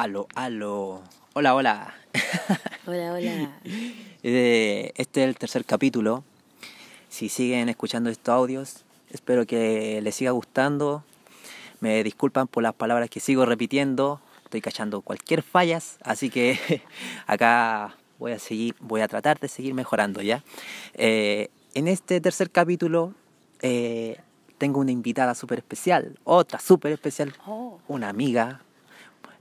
Aló, aló. Hola, hola. Hola, hola. Eh, Este es el tercer capítulo. Si siguen escuchando estos audios, espero que les siga gustando. Me disculpan por las palabras que sigo repitiendo. Estoy cachando cualquier fallas, así que acá voy a seguir, voy a tratar de seguir mejorando ya. Eh, en este tercer capítulo eh, tengo una invitada súper especial, otra súper especial, Oh. una amiga.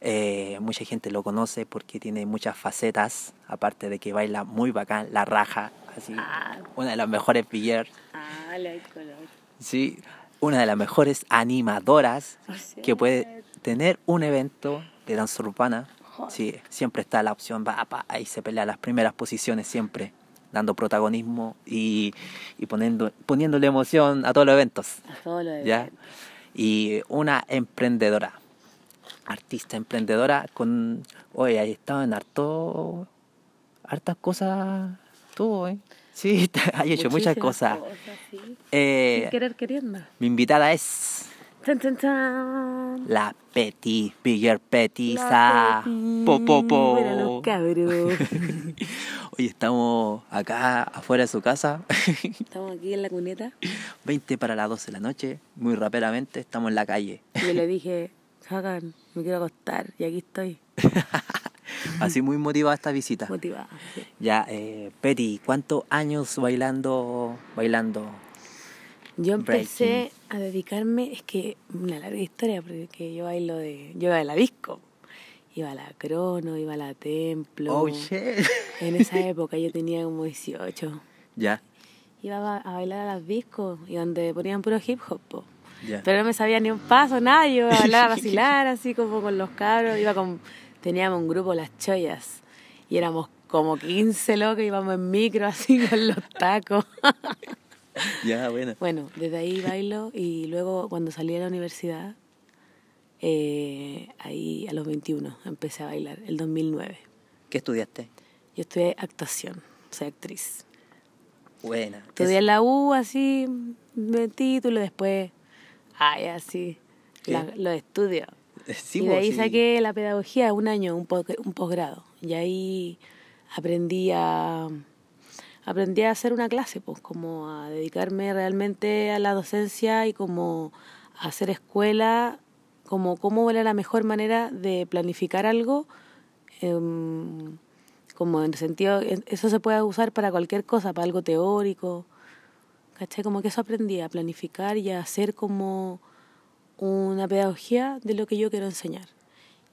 Eh, mucha gente lo conoce porque tiene muchas facetas, aparte de que baila muy bacán, la raja, así, Ah. una de las mejores billers, Ah, color. sí, una de las mejores animadoras Oh, que puede tener un evento de danza urbana. Joder. Sí, siempre está la opción, va, pa, ahí se pelea las primeras posiciones siempre, dando protagonismo y, y poniendo, poniéndole emoción a todos los eventos. A todo lo de ¿ya? Y una emprendedora, artista emprendedora con, oye, ahí estado en harto, hartas cosas, tú, ¿eh? Sí, hay hecho muchas cosas. sí. Eh, Sin querer queriendo. mi invitada es Tan, tan, tan. la Petty, Bigger La Peti. po, po, po. Bueno, los cabros. Oye, estamos acá afuera de su casa, Estamos aquí en la cuneta. 20 para las 12 de la noche, muy raperamente, estamos en la calle. Y yo le dije, Hagan, me quiero acostar. Y aquí estoy, Así muy motivada esta visita. motivada. sí. Ya, eh, Petty, ¿cuántos años bailando, bailando? Yo empecé a dedicarme, es que una larga historia, porque yo bailo de, yo iba de la disco. Iba a la crono, iba a la templo. Oh, shit. En esa época yo tenía como 18. Ya, Iba a, a bailar a las discos y donde ponían puro hip hop. po. Pero no me sabía ni un paso, nada. Yo iba a vacilar, así como con los cabros. Iba con, teníamos un grupo, Las Chollas. Y éramos como 15 locos, íbamos en micro así con los tacos. Ya, bueno. Bueno, desde ahí bailo y luego cuando salí de la universidad, eh, ahí a los 21 empecé a bailar, el 2009. ¿Qué estudiaste? Yo estudié actuación, soy actriz. Buena. Estudié en la U así, de título, después, ay, así, ¿Qué? la- los estudios. Sí, y de ahí sí. saqué la pedagogía, un año, un, po- un posgrado. Y ahí aprendí a, aprendí a hacer una clase, pues como a dedicarme realmente a la docencia y como a hacer escuela, como cómo era la mejor manera de planificar algo, em, como en el sentido, en- eso se puede usar para cualquier cosa, para algo teórico, ¿cachai? Como que eso aprendí, a planificar y a hacer como una pedagogía de lo que yo quiero enseñar.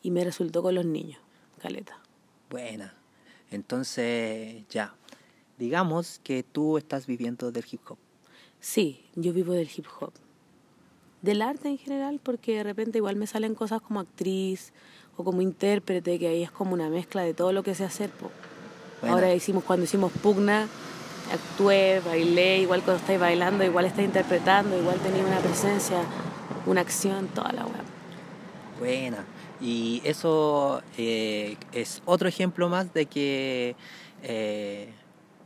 Y me resultó con los niños, caleta. Buena. Entonces, ya. Digamos que tú estás viviendo del hip hop. Sí, yo vivo del hip hop. Del arte en general, porque de repente igual me salen cosas como actriz o como intérprete, que ahí es como una mezcla de todo lo que sé hacer. po. Buena. Ahora hicimos, cuando hicimos Pugna, actué, bailé, igual cuando estáis bailando, igual estáis interpretando, igual tenía una presencia, una acción, toda la web. Buena. Y eso eh, es otro ejemplo más de que eh,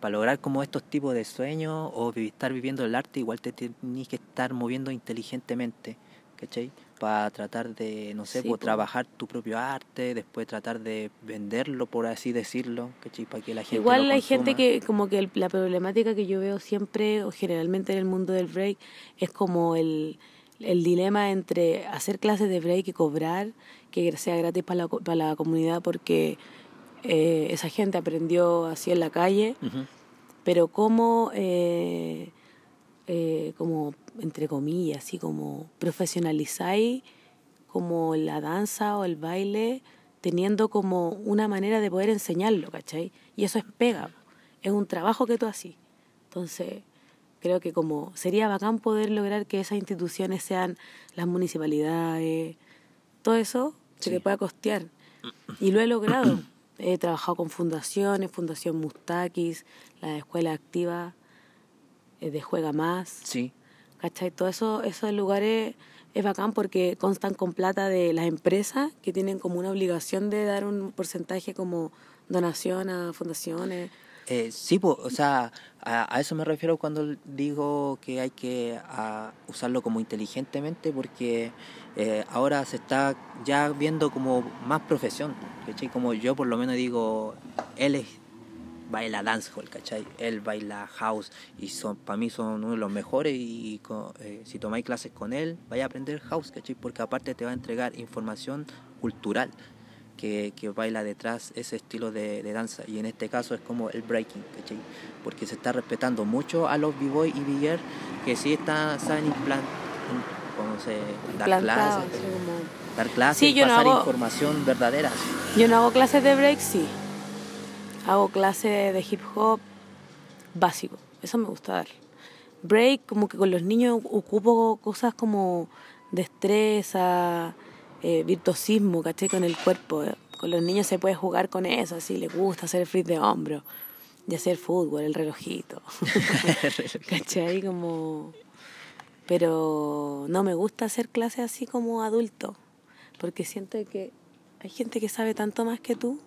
para lograr como estos tipos de sueños o estar viviendo el arte, igual te tenés que estar moviendo inteligentemente, ¿cachai? Para tratar de, no sé, Sí, pues, trabajar tu propio arte, después tratar de venderlo, por así decirlo, ¿cachai? Para que la gente Igual lo hay gente que como que el- la problemática que yo veo siempre o generalmente en el mundo del break es como el, el dilema entre hacer clases de break y cobrar, que sea gratis para la, para la comunidad porque eh, esa gente aprendió así en la calle, pero cómo, eh, eh, como entre comillas, así como profesionalizáis como la danza o el baile teniendo como una manera de poder enseñarlo, ¿cachai? Y eso es pega, es un trabajo que tú haces. Entonces, creo que como sería bacán poder lograr que esas instituciones sean las municipalidades, todo eso se Sí. le pueda costear. Y lo he logrado. He trabajado con fundaciones, Fundación Mustakis, la Escuela Activa de Juega Más. Sí, ¿Cachai? Todo eso, esos lugares es bacán porque constan con plata de las empresas que tienen como una obligación de dar un porcentaje como donación a fundaciones. Eh, sí, pues, o sea, a, a eso me refiero cuando digo que hay que a, usarlo como inteligentemente porque eh, ahora se está ya viendo como más profesión, ¿cachai? Como yo por lo menos digo, él es, baila dancehall, ¿cachai? Él baila house y son para mí son uno de los mejores y co- eh, si tomáis clases con él, vaya a aprender house, ¿cachai? Porque aparte te va a entregar información cultural que, que baila detrás ese estilo de, de danza y en este caso es como el breaking, ¿cachai? Porque se está respetando mucho a los b-boy y b que sí están, saben implant, in- ¿cómo se dar clases, dar clases Sí, y yo no pasar hago- información verdadera. Yo no hago clases de break, sí. Hago clases de hip hop básico. Eso me gusta dar. Break, como que con los niños ocupo cosas como destreza, eh, virtuosismo, ¿cachai? Con el cuerpo. Con los niños se puede jugar con eso, así les gusta hacer el flip de hombro y hacer fútbol, el relojito. ¿Cachai? Como... Pero no me gusta hacer clases así como adulto, porque siento que hay gente que sabe tanto más que tú,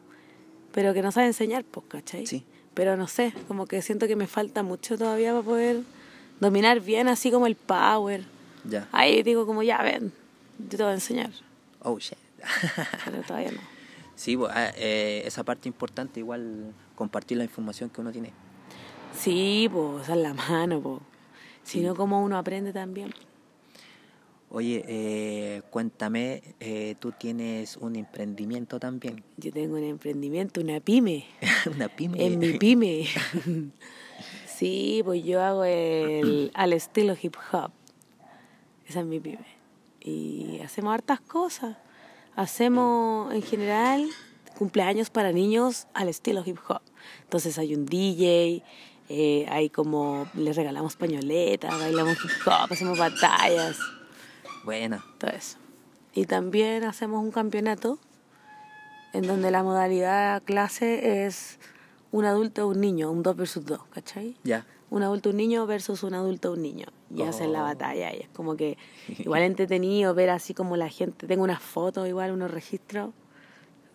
pero que no sabe enseñar, pues, ¿cachai? Sí. Pero no sé, como que siento que me falta mucho todavía para poder dominar bien así como el power. Ya. Ahí digo como, ya ven, yo te voy a enseñar, Oh, shit. pero todavía no. sí, bo- ah, eh, esa parte importante igual compartir la información que uno tiene. Sí, pues, esa es la mano, pues. Si Sí. como uno aprende también. Oye, eh, cuéntame, eh, tú tienes un emprendimiento también, Yo tengo un emprendimiento, una pyme. una pyme. En mi pyme. sí, pues yo hago el al estilo hip hop. Esa es mi pyme. Y hacemos hartas cosas. Hacemos en general cumpleaños para niños al estilo hip hop. Entonces hay un DJ, eh, hay como les regalamos pañoletas, bailamos hip hop, hacemos batallas, Buena. todo eso. Y también hacemos un campeonato en donde la modalidad clase es un adulto o un niño, un 2 versus 2, ¿cachai? Ya. Un adulto un niño versus un adulto un niño. Y hacen la Oh. batalla. Y es como que igual entretenido ver así como la gente. Tengo unas fotos, igual unos registros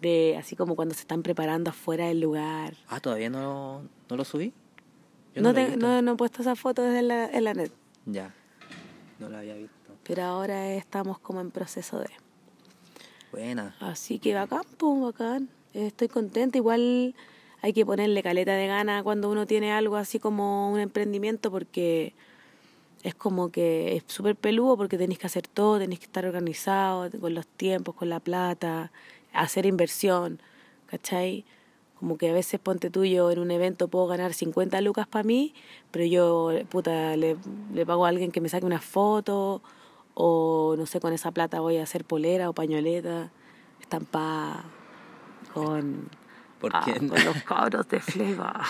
de así como cuando se están preparando afuera del lugar. Ah, ¿todavía no, no lo subí? Yo No, te- visto. no, no he puesto esas fotos desde la, en la net. Ya. No lo había visto. Pero ahora estamos como en proceso de. Buena. Así que bacán, pues bacán. Estoy contenta. Igual hay que ponerle caleta de gana cuando uno tiene algo así como un emprendimiento porque es como que es súper peludo porque tenéis que hacer todo, tenéis que estar organizado con los tiempos, con la plata, hacer inversión, ¿cachai? Como que a veces ponte tuyo en un evento puedo ganar 50 lucas para mí, pero yo, puta, le, le pago a alguien que me saque una foto o no sé, con esa plata voy a hacer polera o pañoleta estampada con, ¿Por ah, con los cabros de Fleva,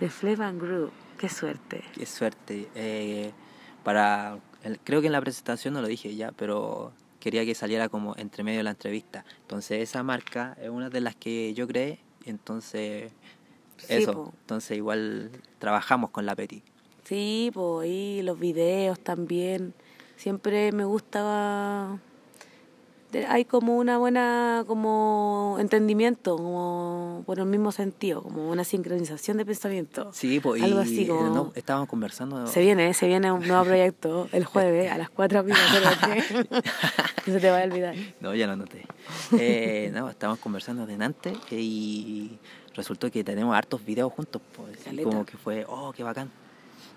de Fleva and Group. Qué suerte. Qué suerte. Eh, para, el- creo que en la presentación no lo dije ya, pero quería que saliera como entre medio de la entrevista. Entonces esa marca es una de las que yo creé. Entonces Sí, eso. po. Entonces igual trabajamos con la Petit. Sí, pues y los videos también. Siempre me gustaba. De- Hay como una buena como entendimiento, como por el mismo sentido, como una sincronización de pensamiento. Sí, pues y Algo así como- no, estábamos conversando. Se viene, se viene un nuevo proyecto el jueves a las 4 amigas, que se te vaya a olvidar. No, ya lo noté. Eh, no, estábamos conversando delante y resultó que tenemos hartos videos juntos. Pues, como que fue, oh, qué bacán.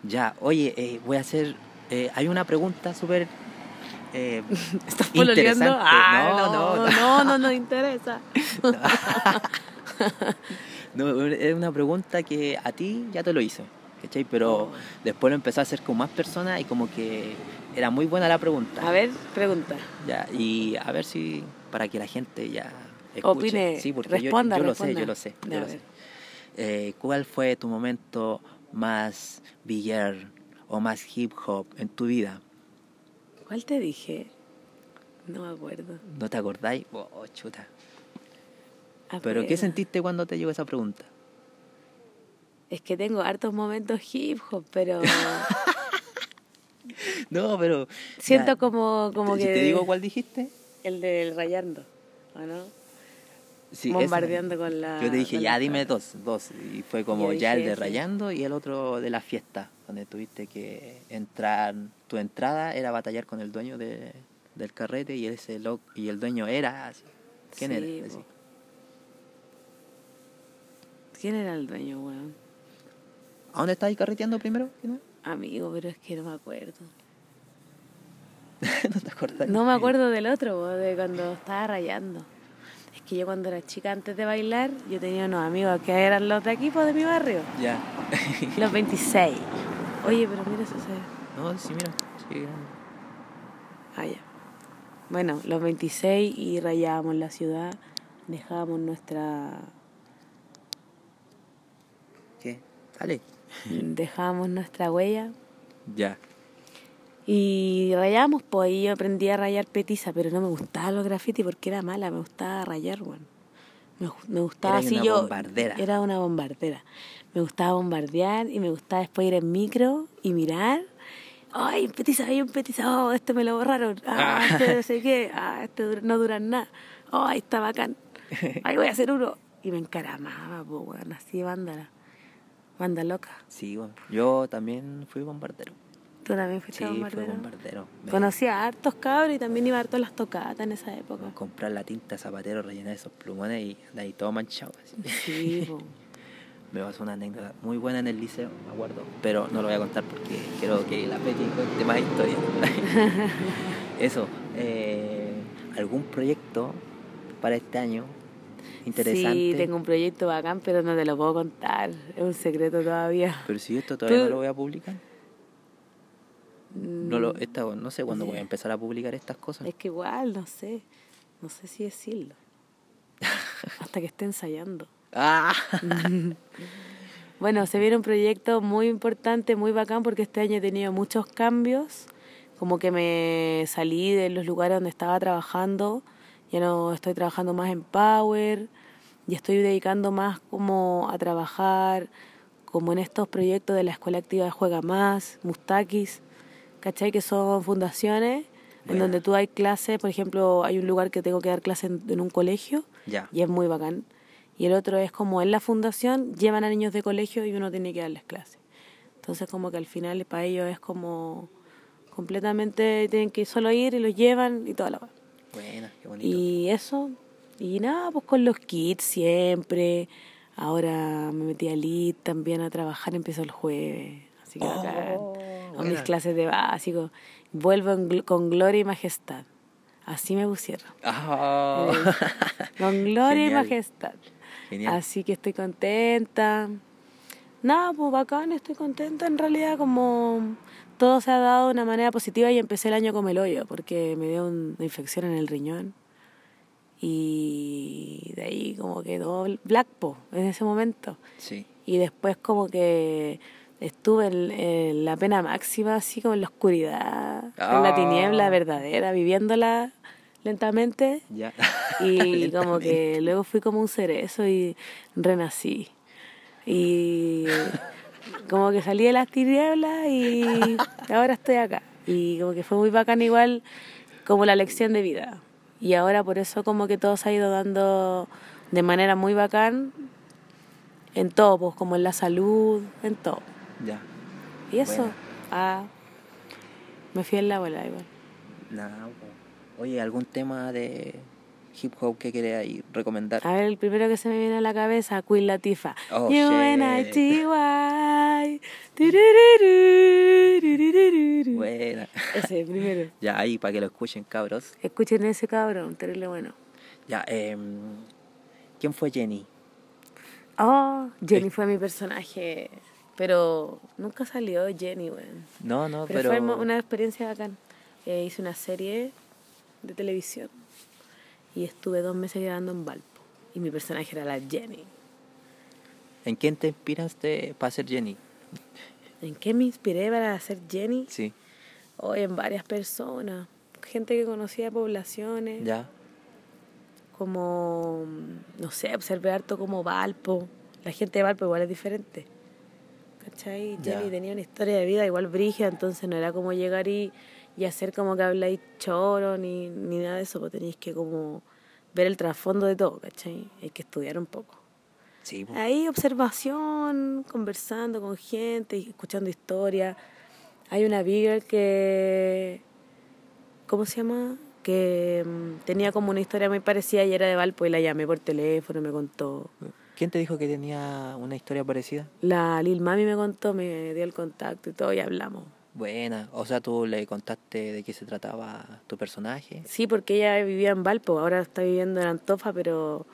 Ya, oye, eh, voy a hacer. eh, hay una pregunta súper. Eh, ¿Estás pololeando? Ah, no, no, no, no, no interesa. No, es una pregunta que a ti ya te lo hice, ¿cachai? Pero Oh. después lo empecé a hacer con más personas y como que era muy buena la pregunta. A ver, pregunta. Ya, y a ver si para que la gente ya escuche. Opine, sí, porque responda, yo, yo lo sé, yo lo sé, yo lo sé. Eh, ¿Cuál fue tu momento más billar o más hip hop en tu vida? ¿Cuál te dije? No me acuerdo. ¿No te acordáis? Oh, chuta. ¿Pero qué sentiste cuando te llegó esa pregunta? Es que tengo hartos momentos hip hop, pero No, pero... siento ya, como, como ¿te- que... ¿Te digo cuál dijiste? El del rayando, ¿o no? Sí, bombardeando ese. con la. Yo te dije, ya dime dos, dos. Y fue como ya el dije de ese. rayando y el otro de la fiesta, donde tuviste que entrar. Tu entrada era batallar con el dueño de, del carrete y ese lo, y el dueño era así. ¿Quién Sí, era? Así. ¿Quién era el dueño, weón? ¿A dónde estabas carreteando primero? Amigo, pero es que no me acuerdo. ¿No te acordás? No me acuerdo del otro, de cuando estaba rayando. Es que yo cuando era chica, antes de bailar, yo tenía unos amigos que eran los de aquí, pues, de mi barrio. Ya. Los 26. Oye, pero mira eso se... no, sí, mira. Sí, grande. Ah, ya. Bueno, los 26 y rayábamos la ciudad, dejábamos nuestra ¿Qué? Dale. dejábamos nuestra huella Ya. y rayábamos, pues ahí yo aprendí a rayar petiza, pero no me gustaba los graffiti porque era mala, me gustaba rayar, bueno. Me, me gustaba así una yo. bombardera. Era una bombardera. Me gustaba bombardear y me gustaba después ir en micro y mirar. Ay, un petiza, hay un petiza, oh, este me lo borraron. Ah, este no sé qué, ah, este no dura nada. Ay, está bacán. Ay, voy a hacer uno. Y me encaramaba, pues, bueno, así vándala. Banda loca. Sí, bueno. Yo también fui bombardero. ¿Tú también fuiste Sí, fui bombardero? bombardero. Me- Conocí a hartos cabros y también iba a harto a las tocatas en esa época. comprar la tinta zapatero, rellenar esos plumones y de ahí todo manchado. así. Sí, po. Me pasó una anécdota muy buena en el liceo, me acuerdo, pero no lo voy a contar porque quiero que la Peti cuente más historias. Eso, eh, ¿algún proyecto para este año interesante? Sí, tengo un proyecto bacán, pero no te lo puedo contar. Es un secreto todavía. Pero si esto todavía Tú- no lo voy a publicar. No, Mm, lo, esta, no sé cuándo voy a empezar a publicar estas cosas. Es que igual, no sé. No sé si decirlo. Hasta que esté ensayando. ¡Ah! Bueno, se viene un proyecto muy importante, muy bacán, porque este año he tenido muchos cambios. Como que me salí de los lugares donde estaba trabajando. Ya no estoy trabajando más en Power. Y estoy dedicando más como a trabajar como en estos proyectos de la Escuela Activa de Juega Más, Mustakis, ¿cachai? Que son fundaciones en donde tú hay clases, por ejemplo, hay un lugar que tengo que dar clases en, en un colegio Ya. y es muy bacán. Y el otro es como en la fundación llevan a niños de colegio y uno tiene que darles clases. Entonces como que al final para ellos es como completamente tienen que solo ir y los llevan y toda la. Buena, qué bonito. Y eso, y nada, pues con los kits siempre. Ahora me metí a LIT también a trabajar, empezó el jueves. Así que Oh, bacán. A mis clases de básico. Vuelvo en gl- con gloria y majestad. Así me pusieron. Ah. Con gloria y majestad. Genial. Así que estoy contenta. Nada, pues bacán, estoy contenta. En realidad, como todo se ha dado de una manera positiva y empecé el año con el hoyo, porque me dio un- una infección en el riñón. Y de ahí como quedó black po en ese momento. Sí. Y después como que estuve en, en la pena máxima, así como en la oscuridad, en la Ah. tiniebla verdadera, viviéndola lentamente. Ya. Y como que luego fui como un cerezo y renací. Y como que salí de las tinieblas y ahora estoy acá. Y como que fue muy bacán igual como la lección de vida. Y ahora por eso como que todo se ha ido dando de manera muy bacán en todo, pues como en la salud, en todo. Ya. Y eso, ah, me fui en la bola igual. Nada. Oye, ¿algún tema de hip hop que ahí recomendar? A ver, el primero que se me viene a la cabeza, Queen Latifah. Oh, you. Buena. Ese, primero. Ya, ahí, para que lo escuchen, cabros. Escuchen ese cabrón, terrible bueno. Ya, em, ¿quién fue Jenny? Oh, Jenny fue mi personaje, pero nunca salió Jenny, weón. No, no, Pero, pero... fue una experiencia bacán. Eh, hice una serie de televisión y estuve dos meses grabando en Valpo. Y mi personaje era la Jenny. ¿En quién te inspiraste para ser Jenny? ¿En qué me inspiré para hacer Jenny? Sí, Hoy en varias personas, gente que conocía de poblaciones, ya. como, no sé, observé harto como Valpo. La gente de Valpo igual es diferente. ¿Cachai? Ya. Jenny tenía una historia de vida igual brígida, entonces no era como llegar y, y hacer como que habláis choro ni, ni nada de eso, pues tenéis que como ver el trasfondo de todo, ¿cachai? Hay que estudiar un poco. Sí. Ahí observación, conversando con gente, escuchando historias. Hay una Beagle que, ¿cómo se llama? Que mm, tenía como una historia muy parecida y era de Valpo y la llamé por teléfono, me contó. ¿Quién te dijo que tenía una historia parecida? La Lil Mami me contó, me dio el contacto y todo y hablamos. Buena. O sea, tú le contaste de qué se trataba tu personaje. Sí, porque ella vivía en Valpo, ahora está viviendo en Antofa, pero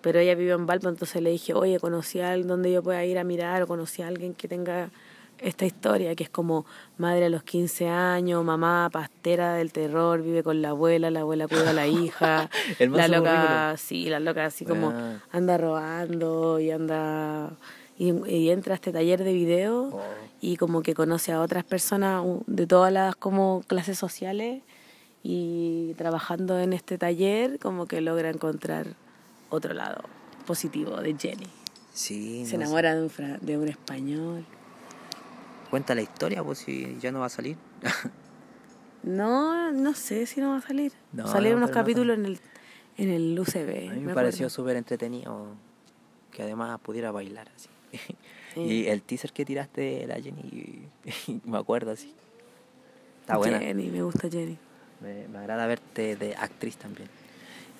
pero ella vivió en Valpo, entonces le dije, oye, conocí a alguien donde yo pueda ir a mirar, o conocí a alguien que tenga esta historia, que es como madre a los 15 años, mamá pastera del terror, vive con la abuela, la abuela cuida a la hija, El la loca, currículum. sí, la loca así como anda robando y anda... Y, y entra a este taller de video Oh. y como que conoce a otras personas de todas las como clases sociales y trabajando en este taller como que logra encontrar otro lado positivo de Jenny. Sí. Se no sé. enamora de un, fra- de un español. Cuenta la historia, pues si ya no va a salir. No, no sé si no va a salir. No, Salieron no, unos capítulos en el, en el UCB. A mí me, me pareció súper entretenido que además pudiera bailar así. Sí. Y el teaser que tiraste de la Jenny, me acuerdo así. Está buena. Jenny, me gusta Jenny. Me, me agrada verte de actriz también.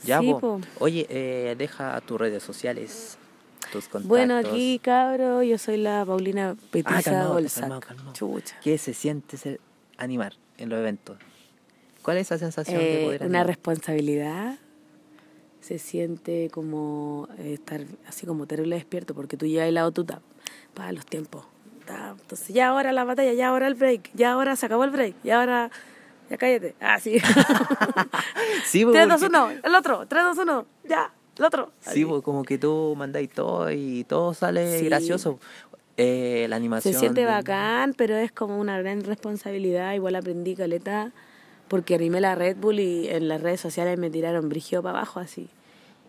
Ya, Sí, po. Oye, eh, deja tus redes sociales, tus contactos. Bueno, aquí, cabro, yo soy la Paulina Petiza Ah, calmado, Golzac. calmado, calmado. Chucha. ¿Qué se siente ser animar en los eventos? ¿Cuál es esa sensación de Eh, poder una animar? responsabilidad. Se siente como eh, estar así como terrible despierto porque tú llevas el lado tuta para los tiempos. Ta, Entonces, ya ahora la batalla, ya ahora el break, ya ahora se acabó el break, ya ahora. Ya cállate. Ah, sí. Sí, po, 3, 2, porque- 1, el otro. 3, 2, 1, ya, el otro. Sí, pues como que tú mandáis todo y todo sale Sí. gracioso. Eh, la animación. Se siente bacán, pero es como una gran responsabilidad. Igual aprendí caleta porque animé la Red Bull y en las redes sociales me tiraron brigio para abajo así.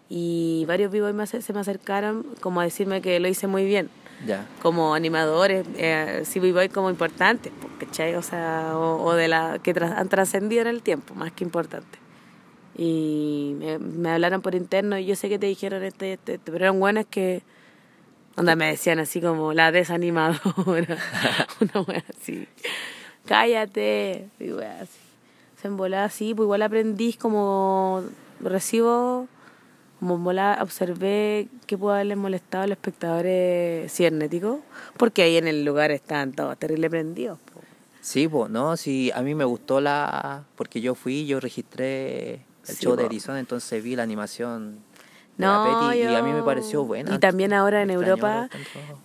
Y varios vivos se me acercaron como a decirme que lo hice muy bien. Ya. Como animadores, eh, sí voy como importantes, po, ¿cachai? O sea, o, o de la que tras- han trascendido en el tiempo, más que importantes. Y me, me hablaron por interno y yo sé que te dijeron este, este, este, pero eran buenas que Onda me decían así como la desanimadora. Una wea así. Cállate. Y wea así. Se envolaba así, pues igual aprendí como recibo, como en volada observé que pudo haberles molestado a los espectadores cibernéticos, porque ahí en el lugar estaban todos terrible prendidos. po. Sí, pues, no, sí, a mí me gustó la... Porque yo fui, yo registré el Sí, show de. Edison, entonces vi la animación No, la Petty y a mí yo- me pareció buena. Y también ahora en Europa.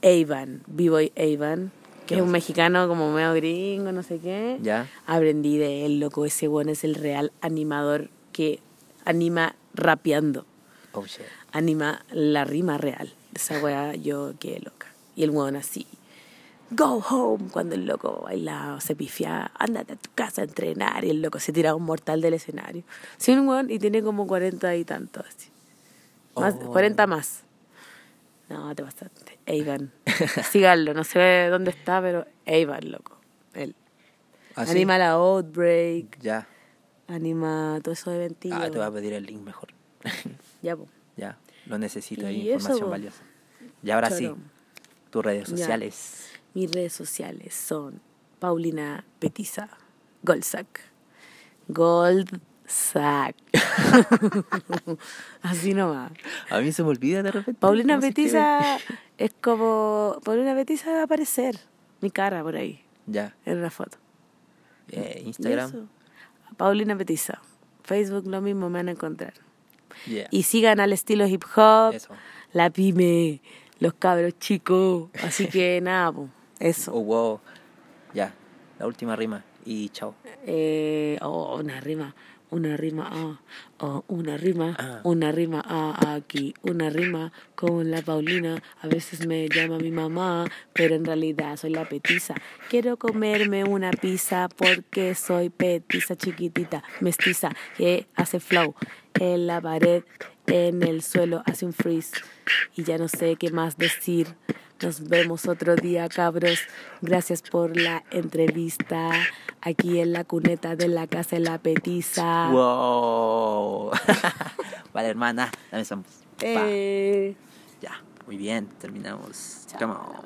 Avon, B-Boy Avon, que ¿Qué es un mexicano como medio gringo, no sé qué. Ya. Aprendí de él, loco. Ese bueno es el real animador que anima rapeando. Oh, shit. Anima la rima real. Esa weá, yo qué loca. Y el weón así. Go home. Cuando el loco bailaba, se pifiaba, ándate a tu casa a entrenar. Y el loco se tiraba un mortal del escenario. Sí, un weón y tiene como 40 y tantos. Así. Más, Oh. 40 más. No, te pasaste. Avon. Síganlo, no sé dónde está, pero Avon, loco. Él. ¿Ah, sí? Anima la Outbreak, Ya. anima todo eso de. Ah, te voy a pedir el link mejor. Ya, ya, lo necesito, eso, información valiosa. Y ahora sí, tus redes Ya. sociales. Mis redes sociales son Paulina Petiza, Goldsack. Goldsack. Así nomás. A mí se me olvida de repente. Paulina escribe. Petiza es como. Paulina Petiza va a aparecer. Mi cara por ahí, Ya. en una foto. Eh, Instagram. Paulina Petiza. Facebook lo mismo me van a encontrar. Yeah. Y sigan al estilo hip hop, Eso. la pyme, los cabros chicos. Así que nada, po, eso. Oh, wow. Ya, la última rima. Y chao. Eh, oh, una rima, una rima, ah, oh, una rima, Ah. una rima, ah, aquí, una rima con la Paulina. A veces me llama mi mamá, pero en realidad soy la petiza. Quiero comerme una pizza porque soy petiza chiquitita, mestiza, que hace flow en la pared, en el suelo, hace un freeze. Y ya no sé qué más decir. Nos vemos otro día, cabros. Gracias por la entrevista aquí en la cuneta de la casa de la petiza. Wow. Vale, hermana, dame esa. Eh, Ya, muy bien, terminamos. chao.